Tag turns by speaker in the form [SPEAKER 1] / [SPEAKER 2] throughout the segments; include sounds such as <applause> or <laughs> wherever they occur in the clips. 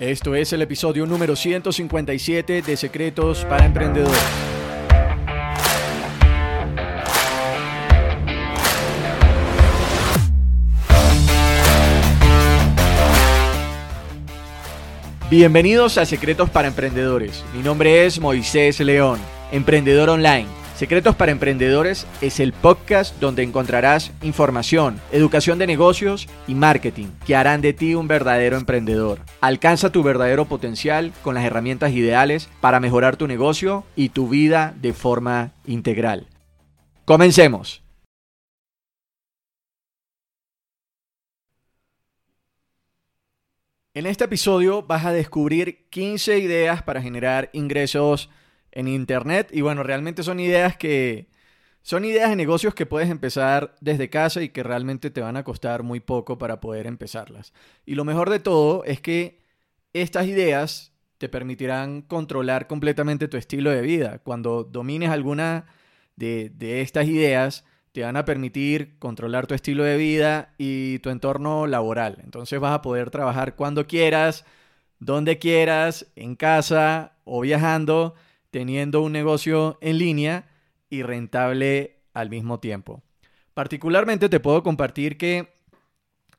[SPEAKER 1] Esto es el episodio número 157 de Secretos para Emprendedores. Bienvenidos a Secretos para Emprendedores. Mi nombre es Moisés León, emprendedor online Secretos para Emprendedores es el podcast donde encontrarás información, educación de negocios y marketing que harán de ti un verdadero emprendedor. Alcanza tu verdadero potencial con las herramientas ideales para mejorar tu negocio y tu vida de forma integral. Comencemos. En este episodio vas a descubrir 15 ideas para generar ingresos en Internet. Y bueno, realmente son ideas que... Son ideas de negocios que puedes empezar desde casa y que realmente te van a costar muy poco para poder empezarlas. Y lo mejor de todo es que estas ideas te permitirán controlar completamente tu estilo de vida. Cuando domines alguna de, de, estas ideas, te van a permitir controlar tu estilo de vida y tu entorno laboral. Entonces vas a poder trabajar cuando quieras, donde quieras, en casa o viajando teniendo un negocio en línea y rentable al mismo tiempo. Particularmente te puedo compartir que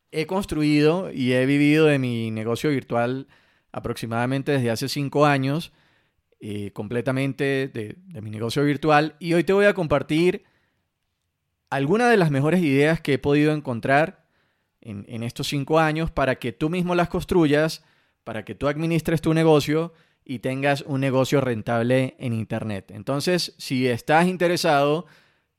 [SPEAKER 1] he construido y he vivido de mi negocio virtual aproximadamente desde hace cinco años, eh, completamente de, mi negocio virtual, y hoy te voy a compartir algunas de las mejores ideas que he podido encontrar en, en estos cinco años para que tú mismo las construyas, para que tú administres tu negocio y tengas un negocio rentable en Internet. Entonces, si estás interesado,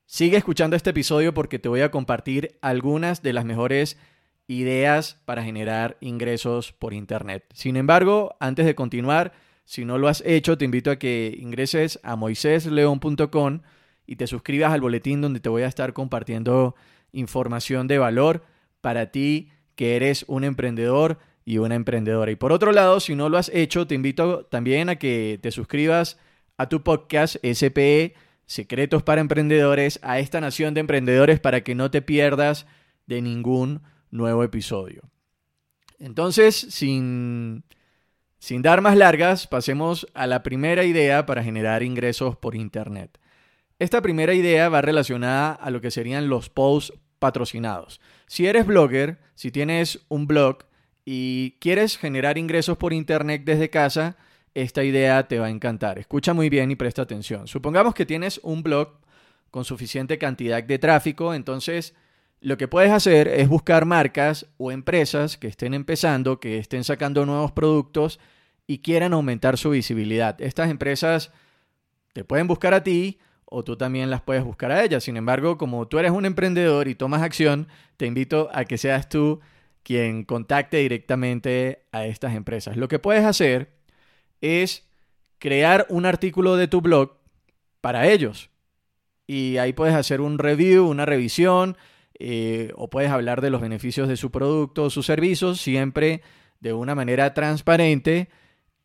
[SPEAKER 1] sigue escuchando este episodio porque te voy a compartir algunas de las mejores ideas para generar ingresos por Internet. Sin embargo, antes de continuar, si no lo has hecho, te invito a que ingreses a moisésleón.com y te suscribas al boletín donde te voy a estar compartiendo información de valor para ti que eres un emprendedor y una emprendedora. Y por otro lado, si no lo has hecho, te invito también a que te suscribas a tu podcast SPE, Secretos para Emprendedores, a esta nación de emprendedores para que no te pierdas de ningún nuevo episodio. Entonces, sin, sin dar más largas, pasemos a la primera idea para generar ingresos por Internet. Esta primera idea va relacionada a lo que serían los posts patrocinados. Si eres blogger, si tienes un blog, y quieres generar ingresos por internet desde casa, esta idea te va a encantar. Escucha muy bien y presta atención. Supongamos que tienes un blog con suficiente cantidad de tráfico, entonces lo que puedes hacer es buscar marcas o empresas que estén empezando, que estén sacando nuevos productos y quieran aumentar su visibilidad. Estas empresas te pueden buscar a ti o tú también las puedes buscar a ellas. Sin embargo, como tú eres un emprendedor y tomas acción, te invito a que seas tú quien contacte directamente a estas empresas. Lo que puedes hacer es crear un artículo de tu blog para ellos. Y ahí puedes hacer un review, una revisión, eh, o puedes hablar de los beneficios de su producto o sus servicios, siempre de una manera transparente.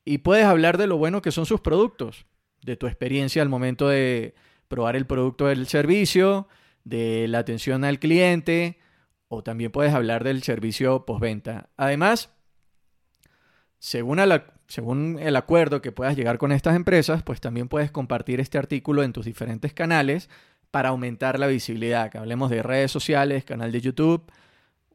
[SPEAKER 1] Y puedes hablar de lo bueno que son sus productos, de tu experiencia al momento de probar el producto del servicio, de la atención al cliente, o también puedes hablar del servicio postventa. Además, según, el acuerdo que puedas llegar con estas empresas, pues también puedes compartir este artículo en tus diferentes canales para aumentar la visibilidad. Que hablemos de redes sociales, canal de YouTube,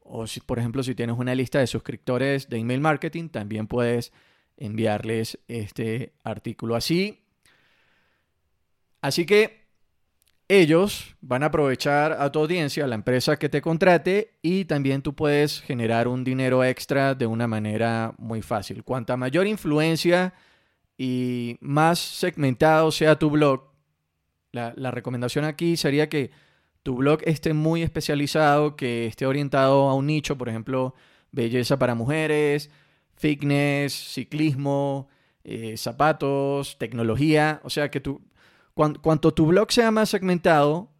[SPEAKER 1] o si, por ejemplo, si tienes una lista de suscriptores de email marketing, también puedes enviarles este artículo así. Así que ellos van a aprovechar a tu audiencia, a la empresa que te contrate y también tú puedes generar un dinero extra de una manera muy fácil. Cuanta mayor influencia y más segmentado sea tu blog, la, recomendación aquí sería que tu blog esté muy especializado, que esté orientado a un nicho, por ejemplo, belleza para mujeres, fitness, ciclismo, eh, zapatos, tecnología. O sea que tú, cuanto tu blog sea más segmentado,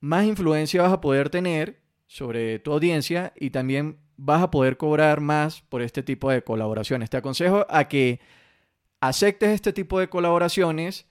[SPEAKER 1] más influencia vas a poder tener sobre tu audiencia y también vas a poder cobrar más por este tipo de colaboraciones. Te aconsejo a que aceptes este tipo de colaboraciones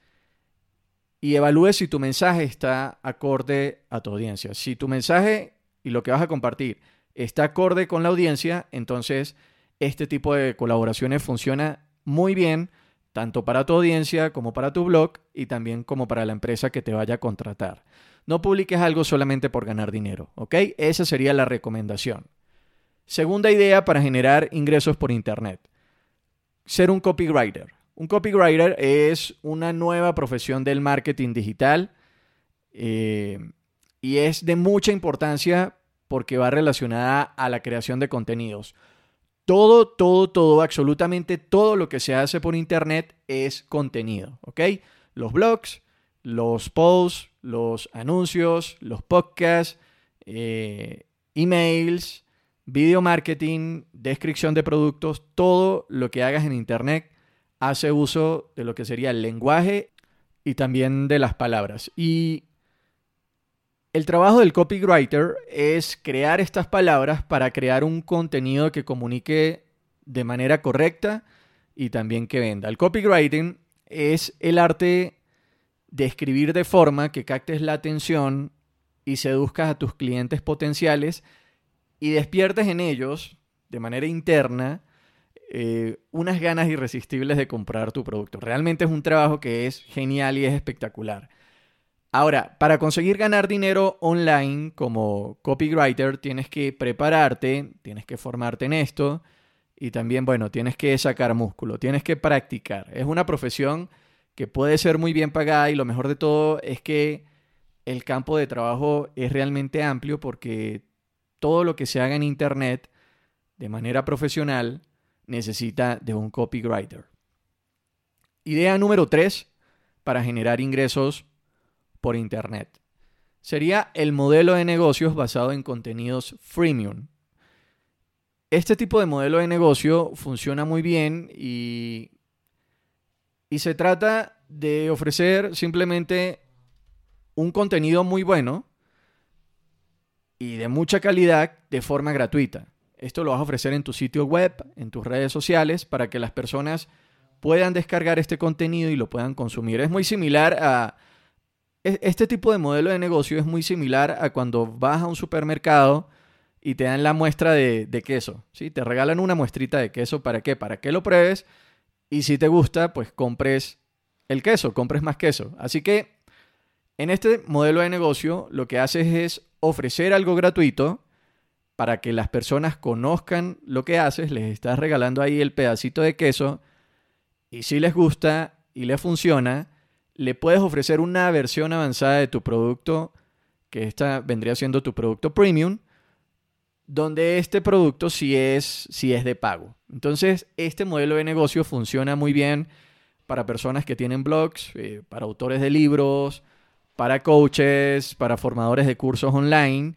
[SPEAKER 1] y evalúes si tu mensaje está acorde a tu audiencia. Si tu mensaje y lo que vas a compartir está acorde con la audiencia, entonces este tipo de colaboraciones funciona muy bien tanto para tu audiencia como para tu blog y también como para la empresa que te vaya a contratar. No publiques algo solamente por ganar dinero, ¿ok? Esa sería la recomendación. Segunda idea para generar ingresos por Internet. Ser un copywriter. Un copywriter es una nueva profesión del marketing digital eh, y es de mucha importancia porque va relacionada a la creación de contenidos. Todo, todo, todo, absolutamente todo lo que se hace por Internet es contenido, ¿ok? Los blogs, los posts, los anuncios, los podcasts, eh, emails, video marketing, descripción de productos, todo lo que hagas en Internet hace uso de lo que sería el lenguaje y también de las palabras. Y el trabajo del copywriter es crear estas palabras para crear un contenido que comunique de manera correcta y también que venda. El copywriting es el arte de escribir de forma que captes la atención y seduzcas a tus clientes potenciales y despiertes en ellos, de manera interna, eh, unas ganas irresistibles de comprar tu producto. Realmente es un trabajo que es genial y es espectacular. Ahora, para conseguir ganar dinero online como copywriter, tienes que prepararte, tienes que formarte en esto y también, bueno, tienes que sacar músculo, tienes que practicar. Es una profesión que puede ser muy bien pagada y lo mejor de todo es que el campo de trabajo es realmente amplio porque todo lo que se haga en Internet de manera profesional necesita de un copywriter. Idea número 3 para generar ingresos por Internet. Sería el modelo de negocios basado en contenidos freemium. Este tipo de modelo de negocio funciona muy bien y, y se trata de ofrecer simplemente un contenido muy bueno y de mucha calidad de forma gratuita. Esto lo vas a ofrecer en tu sitio web, en tus redes sociales, para que las personas puedan descargar este contenido y lo puedan consumir. Es muy similar a este tipo de modelo de negocio es muy similar a cuando vas a un supermercado y te dan la muestra de, queso. ¿sí? Te regalan una muestrita de queso. ¿Para qué? Para que lo pruebes y si te gusta, pues compres el queso, compres más queso. Así que en este modelo de negocio lo que haces es ofrecer algo gratuito para que las personas conozcan lo que haces, les estás regalando ahí el pedacito de queso y si les gusta y les funciona, le puedes ofrecer una versión avanzada de tu producto, que esta vendría siendo tu producto premium, donde este producto sí es, es de pago. Entonces, este modelo de negocio funciona muy bien para personas que tienen blogs, eh, para autores de libros, para coaches, para formadores de cursos online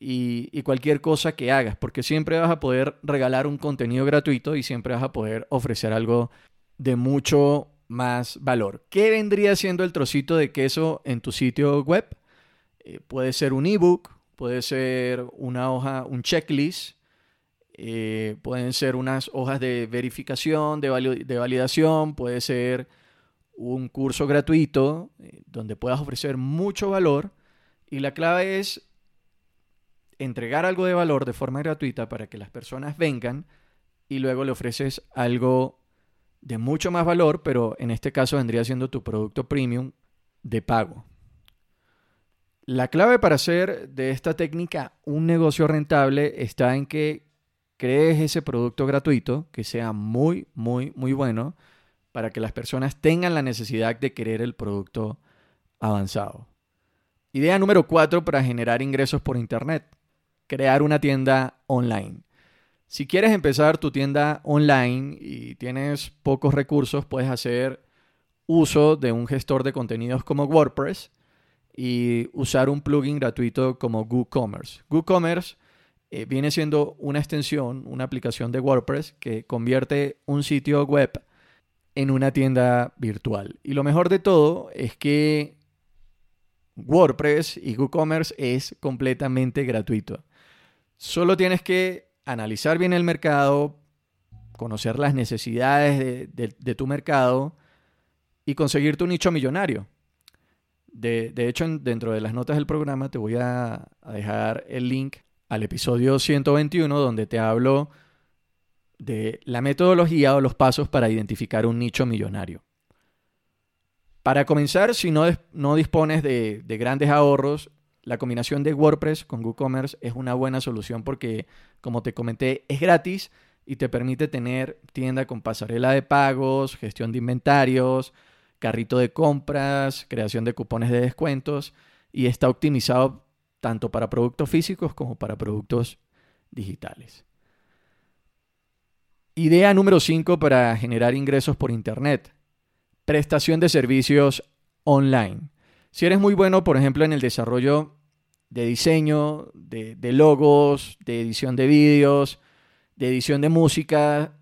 [SPEAKER 1] y, y, cualquier cosa que hagas, porque siempre vas a poder regalar un contenido gratuito y siempre vas a poder ofrecer algo de mucho más valor. ¿Qué vendría siendo el trocito de queso en tu sitio web? Eh, puede ser un ebook, puede ser una hoja, un checklist, eh, pueden ser unas hojas de verificación, de, validación, puede ser un curso gratuito eh, donde puedas ofrecer mucho valor y la clave es entregar algo de valor de forma gratuita para que las personas vengan y luego le ofreces algo de mucho más valor, pero en este caso vendría siendo tu producto premium de pago. La clave para hacer de esta técnica un negocio rentable está en que crees ese producto gratuito que sea muy, muy, muy bueno para que las personas tengan la necesidad de querer el producto avanzado. Idea número cuatro para generar ingresos por Internet. Crear una tienda online. Si quieres empezar tu tienda online y tienes pocos recursos, puedes hacer uso de un gestor de contenidos como WordPress y usar un plugin gratuito como WooCommerce. WooCommerce eh, viene siendo una extensión, una aplicación de WordPress que convierte un sitio web en una tienda virtual. Y lo mejor de todo es que WordPress y WooCommerce es completamente gratuito. Solo tienes que analizar bien el mercado, conocer las necesidades de, tu mercado y conseguir tu nicho millonario. De, hecho, dentro de las notas del programa te voy a, dejar el link al episodio 121 donde te hablo de la metodología o los pasos para identificar un nicho millonario. Para comenzar, si no, no dispones de, grandes ahorros, la combinación de WordPress con WooCommerce es una buena solución porque, como te comenté, es gratis y te permite tener tienda con pasarela de pagos, gestión de inventarios, carrito de compras, creación de cupones de descuentos y está optimizado tanto para productos físicos como para productos digitales. Idea número 5 para generar ingresos por Internet. Prestación de servicios online. Si eres muy bueno, por ejemplo, en el desarrollo de diseño, de, logos, de edición de vídeos, de edición de música,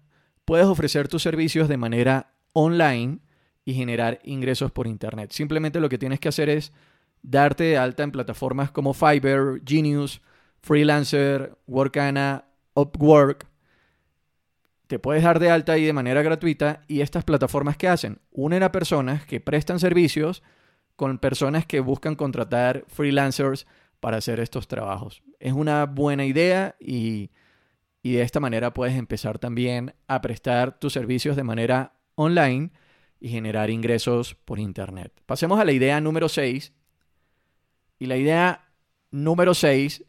[SPEAKER 1] puedes ofrecer tus servicios de manera online y generar ingresos por Internet. Simplemente lo que tienes que hacer es darte de alta en plataformas como Fiverr, Genius, Freelancer, Workana, Upwork te puedes dar de alta ahí de manera gratuita y estas plataformas que hacen, unen a personas que prestan servicios con personas que buscan contratar freelancers para hacer estos trabajos. Es una buena idea y, y de esta manera puedes empezar también a prestar tus servicios de manera online y generar ingresos por Internet. Pasemos a la idea número 6. Y la idea número 6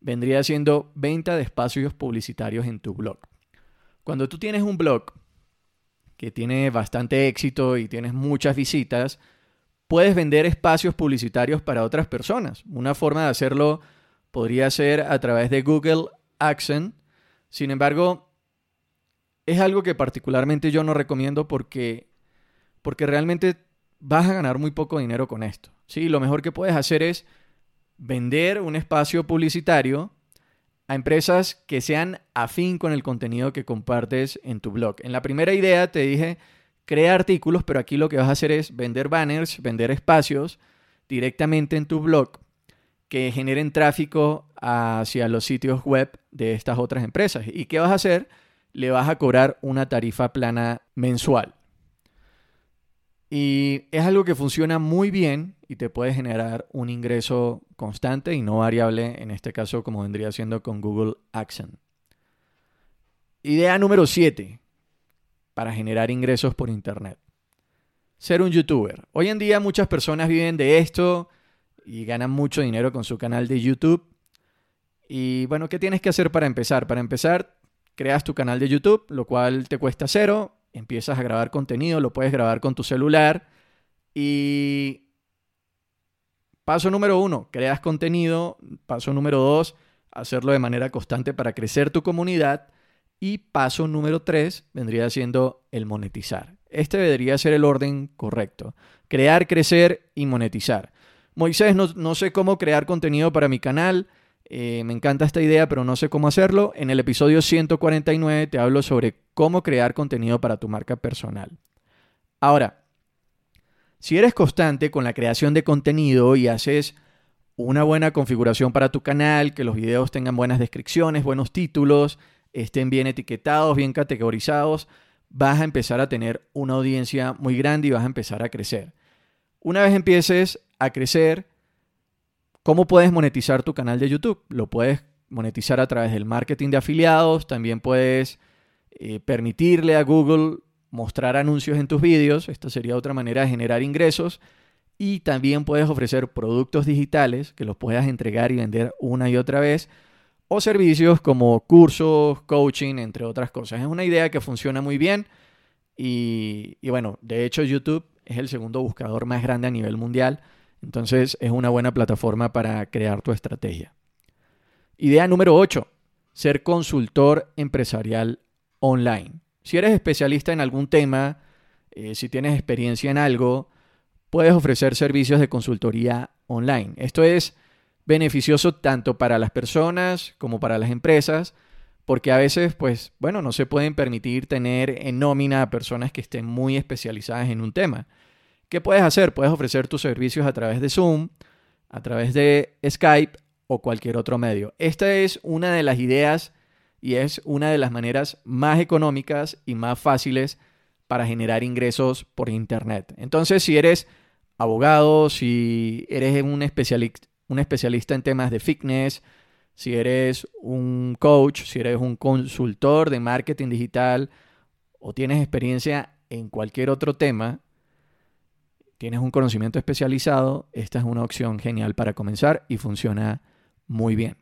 [SPEAKER 1] vendría siendo venta de espacios publicitarios en tu blog. Cuando tú tienes un blog que tiene bastante éxito y tienes muchas visitas, puedes vender espacios publicitarios para otras personas. Una forma de hacerlo podría ser a través de Google Accent. Sin embargo, es algo que particularmente yo no recomiendo porque, porque realmente vas a ganar muy poco dinero con esto. ¿sí? Lo mejor que puedes hacer es vender un espacio publicitario a empresas que sean afín con el contenido que compartes en tu blog. En la primera idea te dije, crea artículos, pero aquí lo que vas a hacer es vender banners, vender espacios directamente en tu blog que generen tráfico hacia los sitios web de estas otras empresas. ¿Y qué vas a hacer? Le vas a cobrar una tarifa plana mensual. Y es algo que funciona muy bien y te puede generar un ingreso constante y no variable, en este caso como vendría siendo con Google Accent. Idea número 7 para generar ingresos por Internet. Ser un youtuber. Hoy en día muchas personas viven de esto y ganan mucho dinero con su canal de YouTube. Y bueno, ¿qué tienes que hacer para empezar? Para empezar, creas tu canal de YouTube, lo cual te cuesta cero empiezas a grabar contenido, lo puedes grabar con tu celular y paso número uno, creas contenido, paso número dos, hacerlo de manera constante para crecer tu comunidad y paso número tres vendría siendo el monetizar. Este debería ser el orden correcto. Crear, crecer y monetizar. Moisés, no, no sé cómo crear contenido para mi canal. Eh, me encanta esta idea, pero no sé cómo hacerlo. En el episodio 149 te hablo sobre cómo crear contenido para tu marca personal. Ahora, si eres constante con la creación de contenido y haces una buena configuración para tu canal, que los videos tengan buenas descripciones, buenos títulos, estén bien etiquetados, bien categorizados, vas a empezar a tener una audiencia muy grande y vas a empezar a crecer. Una vez empieces a crecer, ¿Cómo puedes monetizar tu canal de YouTube? Lo puedes monetizar a través del marketing de afiliados, también puedes eh, permitirle a Google mostrar anuncios en tus vídeos, esta sería otra manera de generar ingresos, y también puedes ofrecer productos digitales que los puedas entregar y vender una y otra vez, o servicios como cursos, coaching, entre otras cosas. Es una idea que funciona muy bien y, bueno, de hecho YouTube es el segundo buscador más grande a nivel mundial entonces es una buena plataforma para crear tu estrategia. Idea número 8. Ser consultor empresarial online. Si eres especialista en algún tema, eh, si tienes experiencia en algo, puedes ofrecer servicios de consultoría online. Esto es beneficioso tanto para las personas como para las empresas, porque a veces, pues, bueno, no se pueden permitir tener en nómina a personas que estén muy especializadas en un tema. ¿Qué puedes hacer? Puedes ofrecer tus servicios a través de Zoom, a través de Skype o cualquier otro medio. Esta es una de las ideas y es una de las maneras más económicas y más fáciles para generar ingresos por Internet. Entonces, si eres abogado, si eres un, un especialista en temas de fitness, si eres un coach, si eres un consultor de marketing digital o tienes experiencia en cualquier otro tema, tienes un conocimiento especializado, esta es una opción genial para comenzar y funciona muy bien.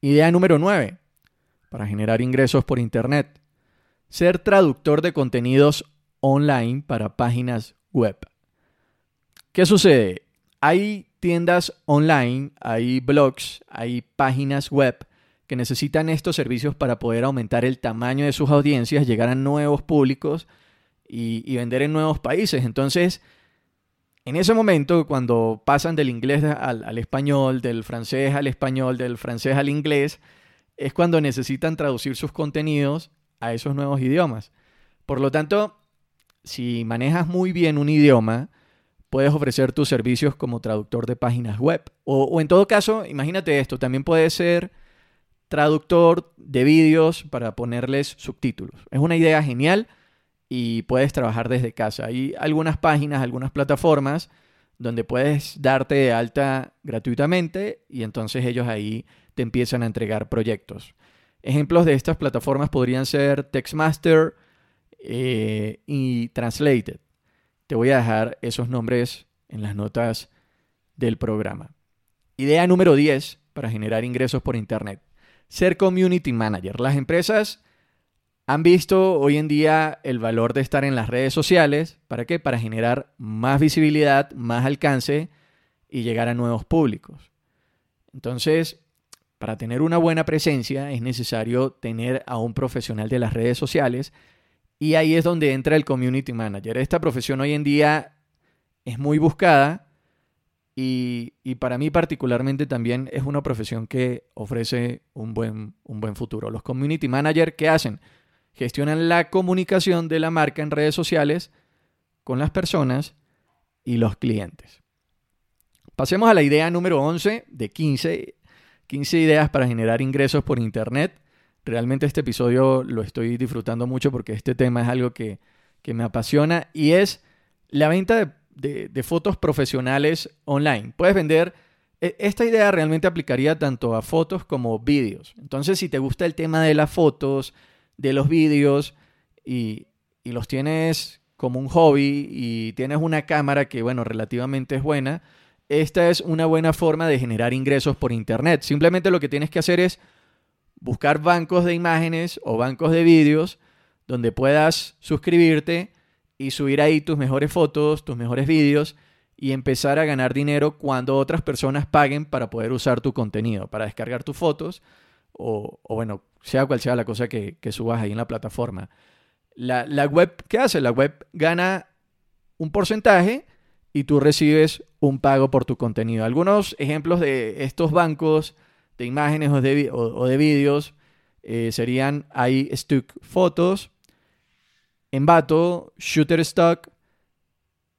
[SPEAKER 1] Idea número 9, para generar ingresos por Internet. Ser traductor de contenidos online para páginas web. ¿Qué sucede? Hay tiendas online, hay blogs, hay páginas web que necesitan estos servicios para poder aumentar el tamaño de sus audiencias, llegar a nuevos públicos y, vender en nuevos países. Entonces, en ese momento, cuando pasan del inglés al, español, del francés al español, del francés al inglés, es cuando necesitan traducir sus contenidos a esos nuevos idiomas. Por lo tanto, si manejas muy bien un idioma, puedes ofrecer tus servicios como traductor de páginas web. O, en todo caso, imagínate esto, también puedes ser traductor de vídeos para ponerles subtítulos. Es una idea genial y puedes trabajar desde casa. Hay algunas páginas, algunas plataformas donde puedes darte de alta gratuitamente y entonces ellos ahí te empiezan a entregar proyectos. Ejemplos de estas plataformas podrían ser Textmaster eh, y Translated. Te voy a dejar esos nombres en las notas del programa. Idea número 10 para generar ingresos por Internet. Ser community manager. Las empresas han visto hoy en día el valor de estar en las redes sociales. ¿Para qué? Para generar más visibilidad, más alcance y llegar a nuevos públicos. Entonces, para tener una buena presencia es necesario tener a un profesional de las redes sociales y ahí es donde entra el community manager. Esta profesión hoy en día es muy buscada y, para mí particularmente también es una profesión que ofrece un buen, un buen futuro. Los community managers, ¿qué hacen? gestionan la comunicación de la marca en redes sociales con las personas y los clientes. Pasemos a la idea número 11 de 15, 15 ideas para generar ingresos por Internet. Realmente este episodio lo estoy disfrutando mucho porque este tema es algo que, me apasiona y es la venta de, fotos profesionales online. Puedes vender e, esta idea realmente aplicaría tanto a fotos como vídeos. Entonces, si te gusta el tema de las fotos, de los vídeos y, los tienes como un hobby y tienes una cámara que, bueno, relativamente es buena, esta es una buena forma de generar ingresos por Internet. Simplemente lo que tienes que hacer es buscar bancos de imágenes o bancos de vídeos donde puedas suscribirte y subir ahí tus mejores fotos, tus mejores vídeos y empezar a ganar dinero cuando otras personas paguen para poder usar tu contenido, para descargar tus fotos o, bueno, sea cual sea la cosa que, subas ahí en la plataforma. La, la, web, ¿qué hace? La web gana un porcentaje y tú recibes un pago por tu contenido. Algunos ejemplos de estos bancos de imágenes o de, o, de vídeos eh, serían iStock Fotos, Envato, Shutterstock,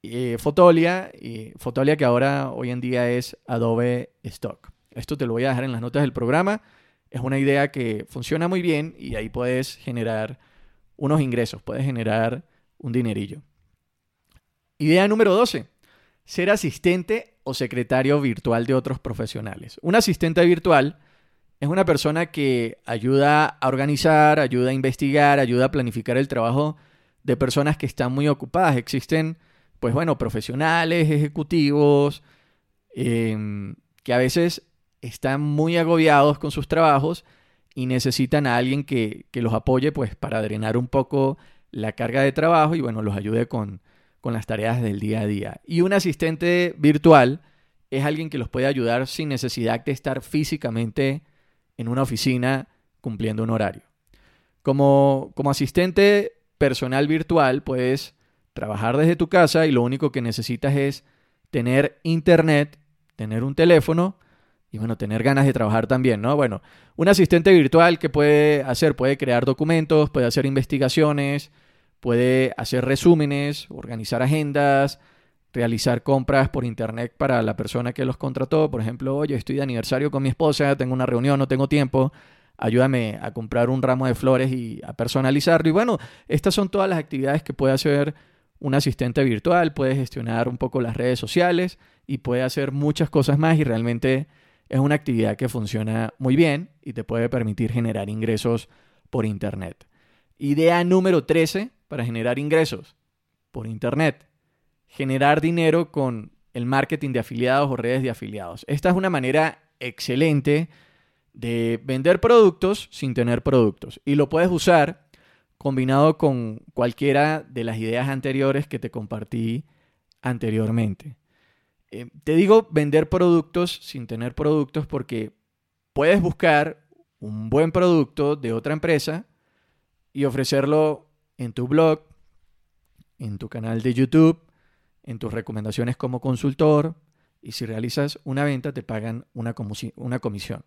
[SPEAKER 1] eh, Fotolia, y Fotolia que ahora hoy en día es Adobe Stock. Esto te lo voy a dejar en las notas del programa es una idea que funciona muy bien y ahí puedes generar unos ingresos, puedes generar un dinerillo. Idea número 12. Ser asistente o secretario virtual de otros profesionales. Un asistente virtual es una persona que ayuda a organizar, ayuda a investigar, ayuda a planificar el trabajo de personas que están muy ocupadas. Existen, pues bueno, profesionales, ejecutivos, em, que a veces están muy agobiados con sus trabajos y necesitan a alguien que, los apoye pues para drenar un poco la carga de trabajo y bueno, los ayude con, con las tareas del día a día. Y un asistente virtual es alguien que los puede ayudar sin necesidad de estar físicamente en una oficina cumpliendo un horario. Como, como asistente personal virtual puedes trabajar desde tu casa y lo único que necesitas es tener internet tener un teléfono y bueno, tener ganas de trabajar también, ¿no? Bueno, un asistente virtual que puede hacer, puede crear documentos, puede hacer investigaciones, puede hacer resúmenes, organizar agendas, realizar compras por internet para la persona que los contrató. Por ejemplo, oye, estoy de aniversario con mi esposa, tengo una reunión, no tengo tiempo, ayúdame a comprar un ramo de flores y a personalizarlo. Y bueno, estas son todas las actividades que puede hacer un asistente virtual, puede gestionar un poco las redes sociales y puede hacer muchas cosas más y realmente es una actividad que funciona muy bien y te puede permitir generar ingresos por Internet. Idea número 13 para generar ingresos por Internet. Generar dinero con el marketing de afiliados o redes de afiliados. Esta es una manera excelente de vender productos sin tener productos. Y lo puedes usar combinado con cualquiera de las ideas anteriores que te compartí anteriormente. Eh, te digo vender productos sin tener productos porque puedes buscar un buen producto de otra empresa y ofrecerlo en tu blog, en tu canal de YouTube, en tus recomendaciones como consultor y si realizas una venta te pagan una, comisión.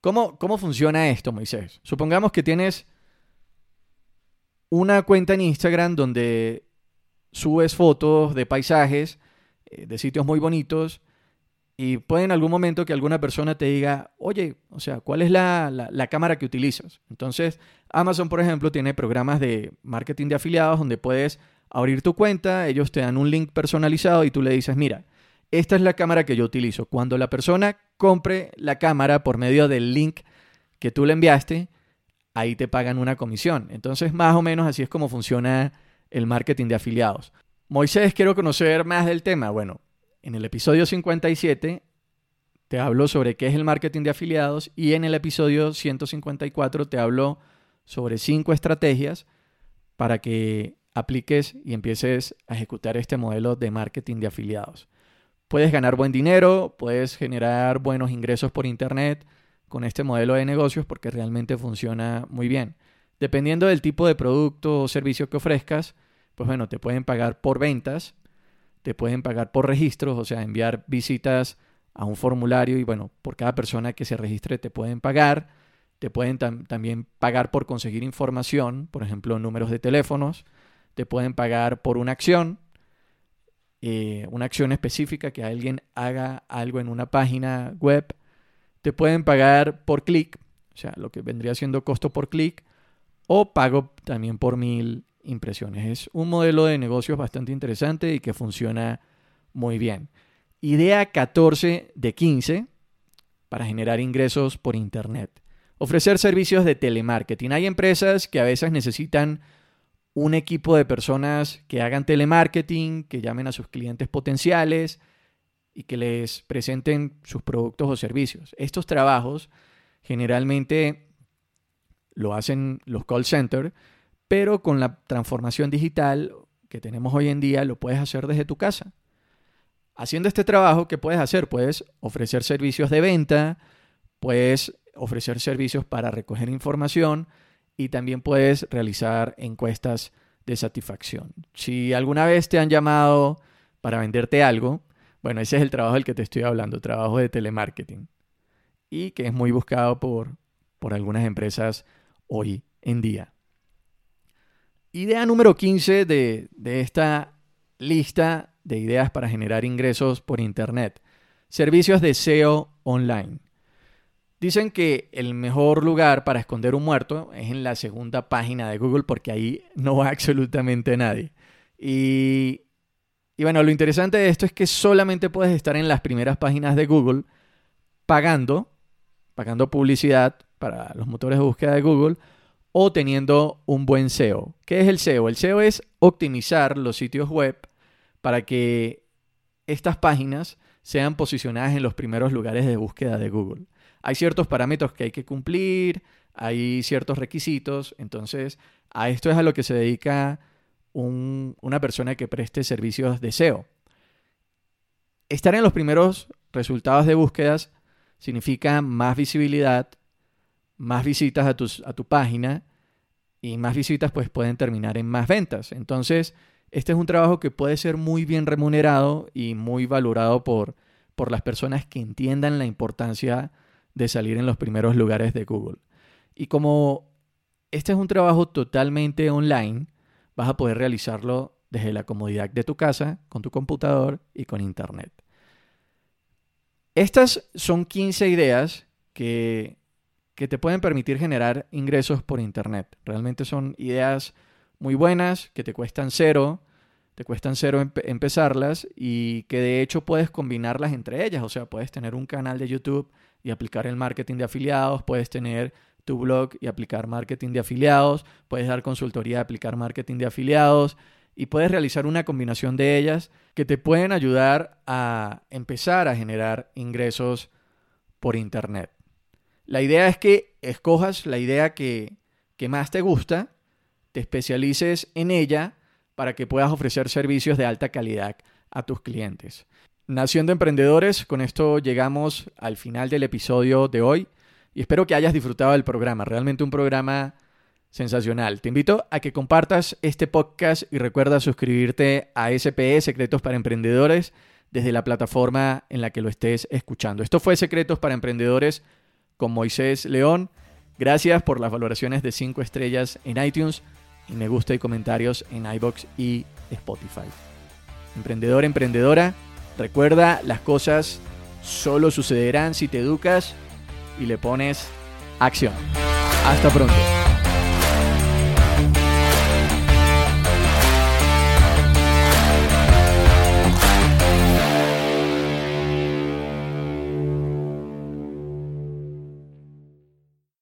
[SPEAKER 1] ¿Cómo, ¿Cómo funciona esto, Moisés? Supongamos que tienes una cuenta en Instagram donde subes fotos de paisajes eh, de sitios muy bonitos y puede en algún momento que alguna persona te diga, oye, o sea, ¿cuál es la, la, cámara que utilizas? Entonces, Amazon, por ejemplo, tiene programas de marketing de afiliados donde puedes abrir tu cuenta, ellos te dan un link personalizado y tú le dices, mira, esta es la cámara que yo utilizo. Cuando la persona compre la cámara por medio del link que tú le enviaste, ahí te pagan una comisión. Entonces, más o menos así es como funciona el marketing de afiliados. Moisés, quiero conocer más del tema. Bueno, en el episodio 57 te hablo sobre qué es el marketing de afiliados y en el episodio 154 te hablo sobre cinco estrategias para que apliques y empieces a ejecutar este modelo de marketing de afiliados. Puedes ganar buen dinero, puedes generar buenos ingresos por internet con este modelo de negocios porque realmente funciona muy bien. Dependiendo del tipo de producto o servicio que ofrezcas, pues bueno, te pueden pagar por ventas, te pueden pagar por registros, o sea, enviar visitas a un formulario y bueno, por cada persona que se registre te pueden pagar, te pueden también pagar por conseguir información, por ejemplo, números de teléfonos, te pueden pagar por una acción, eh, una acción específica que alguien haga algo en una página web, te pueden pagar por clic, o sea, lo que vendría siendo costo por clic, o pago también por mil impresiones. Es un modelo de negocios bastante interesante y que funciona muy bien. Idea 14 de 15 para generar ingresos por Internet. Ofrecer servicios de telemarketing. Hay empresas que a veces necesitan un equipo de personas que hagan telemarketing, que llamen a sus clientes potenciales y que les presenten sus productos o servicios. Estos trabajos generalmente lo hacen los call centers pero con la transformación digital que tenemos hoy en día lo puedes hacer desde tu casa. Haciendo este trabajo, ¿qué puedes hacer? Puedes ofrecer servicios de venta, puedes ofrecer servicios para recoger información y también puedes realizar encuestas de satisfacción. Si alguna vez te han llamado para venderte algo, bueno, ese es el trabajo del que te estoy hablando, trabajo de telemarketing. Y que es muy buscado por, por algunas empresas hoy en día. Idea número 15 de, esta lista de ideas para generar ingresos por Internet. Servicios de SEO online. Dicen que el mejor lugar para esconder un muerto es en la segunda página de Google porque ahí no va <laughs> absolutamente nadie. Y, y, bueno, lo interesante de esto es que solamente puedes estar en las primeras páginas de Google pagando, pagando publicidad para los motores de búsqueda de Google o teniendo un buen SEO. ¿Qué es el SEO? El SEO es optimizar los sitios web para que estas páginas sean posicionadas en los primeros lugares de búsqueda de Google. Hay ciertos parámetros que hay que cumplir, hay ciertos requisitos, entonces a esto es a lo que se dedica una persona que preste servicios de SEO. Estar en los primeros resultados de búsquedas significa más visibilidad, más visitas a, a tu página y más visitas pues pueden terminar en más ventas. Entonces, este es un trabajo que puede ser muy bien remunerado y muy valorado por, por las personas que entiendan la importancia de salir en los primeros lugares de Google. Y como este es un trabajo totalmente online, vas a poder realizarlo desde la comodidad de tu casa, con tu computador y con internet. Estas son 15 ideas que, que te pueden permitir generar ingresos por internet. Realmente son ideas muy buenas, que te cuestan cero, te cuestan cero empezarlas y que de hecho puedes combinarlas entre ellas. O sea, puedes tener un canal de YouTube y aplicar el marketing de afiliados, puedes tener tu blog y aplicar marketing de afiliados, puedes dar consultoría y aplicar marketing de afiliados y puedes realizar una combinación de ellas que te pueden ayudar a empezar a generar ingresos por Internet. La idea es que escojas la idea que, que más te gusta, te especialices en ella para que puedas ofrecer servicios de alta calidad a tus clientes. Nación de Emprendedores, con esto llegamos al final del episodio de hoy y espero que hayas disfrutado del programa, realmente un programa sensacional. Te invito a que compartas este podcast y recuerda suscribirte a SPE Secretos para Emprendedores desde la plataforma en la que lo estés escuchando. Esto fue Secretos para Emprendedores con Moisés León. Gracias por las valoraciones de 5 estrellas en iTunes y me gusta y comentarios en iBox y Spotify. Emprendedor, emprendedora, Recuerda, las cosas solo sucederán si te educas y le pones acción. Hasta pronto.